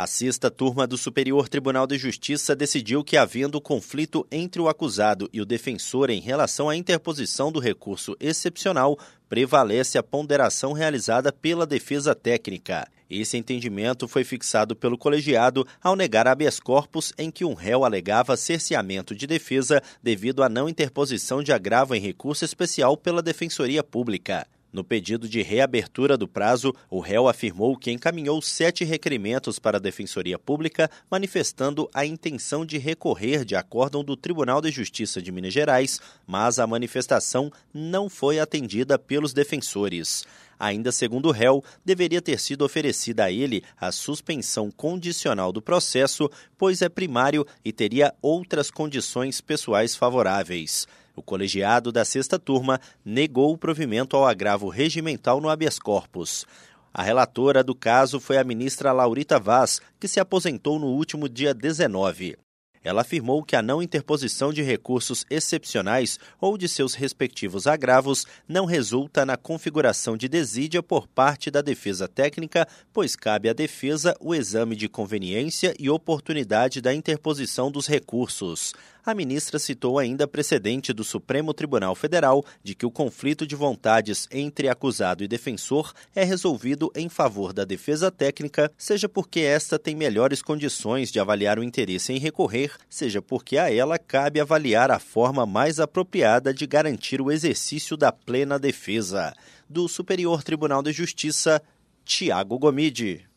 A sexta turma do Superior Tribunal de Justiça decidiu que, havendo conflito entre o acusado e o defensor em relação à interposição do recurso excepcional, prevalece a ponderação realizada pela defesa técnica. Esse entendimento foi fixado pelo colegiado ao negar habeas corpus em que um réu alegava cerceamento de defesa devido à não interposição de agravo em recurso especial pela Defensoria Pública. No pedido de reabertura do prazo, o réu afirmou que encaminhou sete requerimentos para a Defensoria Pública, manifestando a intenção de recorrer de acórdão do Tribunal de Justiça de Minas Gerais, mas a manifestação não foi atendida pelos defensores. Ainda segundo o réu, deveria ter sido oferecida a ele a suspensão condicional do processo, pois é primário e teria outras condições pessoais favoráveis. O colegiado da sexta turma negou o provimento ao agravo regimental no habeas corpus. A relatora do caso foi a ministra Laurita Vaz, que se aposentou no último dia 19. Ela afirmou que a não interposição de recursos excepcionais ou de seus respectivos agravos não resulta na configuração de desídia por parte da defesa técnica, pois cabe à defesa o exame de conveniência e oportunidade da interposição dos recursos. A ministra citou ainda precedente do Supremo Tribunal Federal de que o conflito de vontades entre acusado e defensor é resolvido em favor da defesa técnica, seja porque esta tem melhores condições de avaliar o interesse em recorrer, seja porque a ela cabe avaliar a forma mais apropriada de garantir o exercício da plena defesa. Do Superior Tribunal de Justiça, Tiago Gomide.